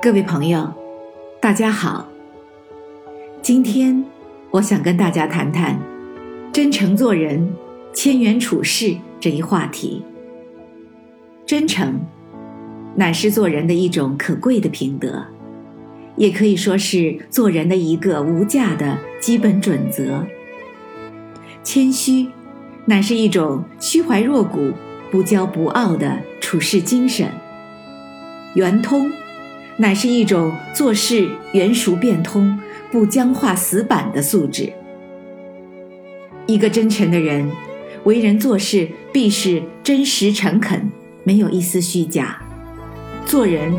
各位朋友，大家好。今天我想跟大家谈谈真诚做人、谦元处事这一话题。真诚乃是做人的一种可贵的品德，也可以说是做人的一个无价的基本准则。谦虚乃是一种虚怀若谷、不骄不傲的处事精神。圆通。乃是一种做事圆熟变通、不僵化死板的素质。一个真诚的人，为人做事必是真实诚恳，没有一丝虚假。做人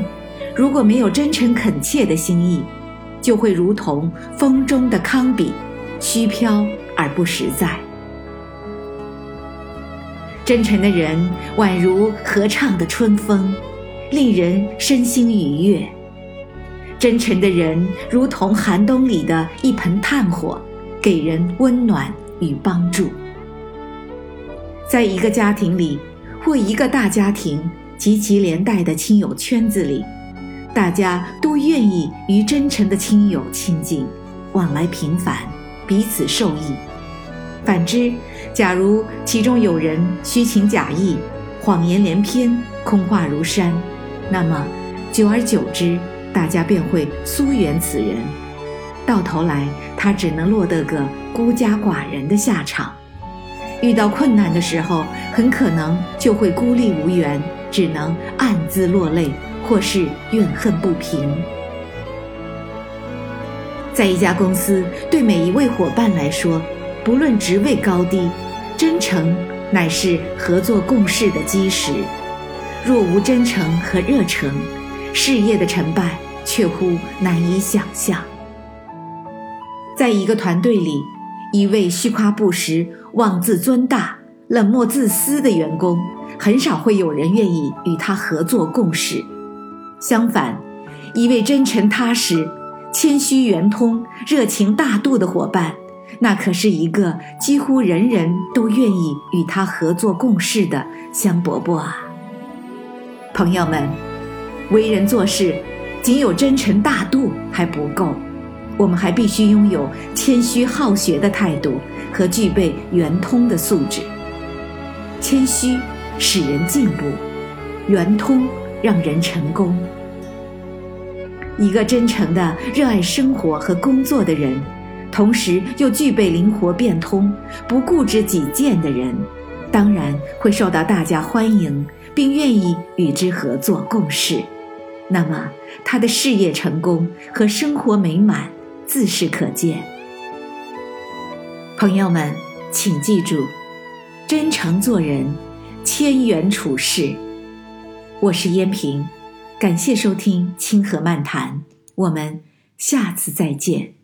如果没有真诚恳切的心意，就会如同风中的糠秕，虚飘而不实在。真诚的人宛如合唱的春风。令人身心愉悦。真诚的人如同寒冬里的一盆炭火，给人温暖与帮助。在一个家庭里，或一个大家庭及其连带的亲友圈子里，大家都愿意与真诚的亲友亲近，往来频繁，彼此受益。反之，假如其中有人虚情假意、谎言连篇、空话如山，那么，久而久之，大家便会疏远此人，到头来他只能落得个孤家寡人的下场。遇到困难的时候，很可能就会孤立无援，只能暗自落泪，或是怨恨不平。在一家公司，对每一位伙伴来说，不论职位高低，真诚乃是合作共事的基石。若无真诚和热诚，事业的成败却乎难以想象。在一个团队里，一位虚夸不实、妄自尊大、冷漠自私的员工，很少会有人愿意与他合作共事。相反，一位真诚踏实、谦虚圆通、热情大度的伙伴，那可是一个几乎人人都愿意与他合作共事的香饽饽啊！朋友们，为人做事，仅有真诚大度还不够，我们还必须拥有谦虚好学的态度和具备圆通的素质。谦虚使人进步，圆通让人成功。一个真诚的、热爱生活和工作的人，同时又具备灵活变通、不固执己见的人，当然会受到大家欢迎。并愿意与之合作共事，那么他的事业成功和生活美满自是可见。朋友们，请记住，真诚做人，千元处事。我是燕平，感谢收听清河漫谈，我们下次再见。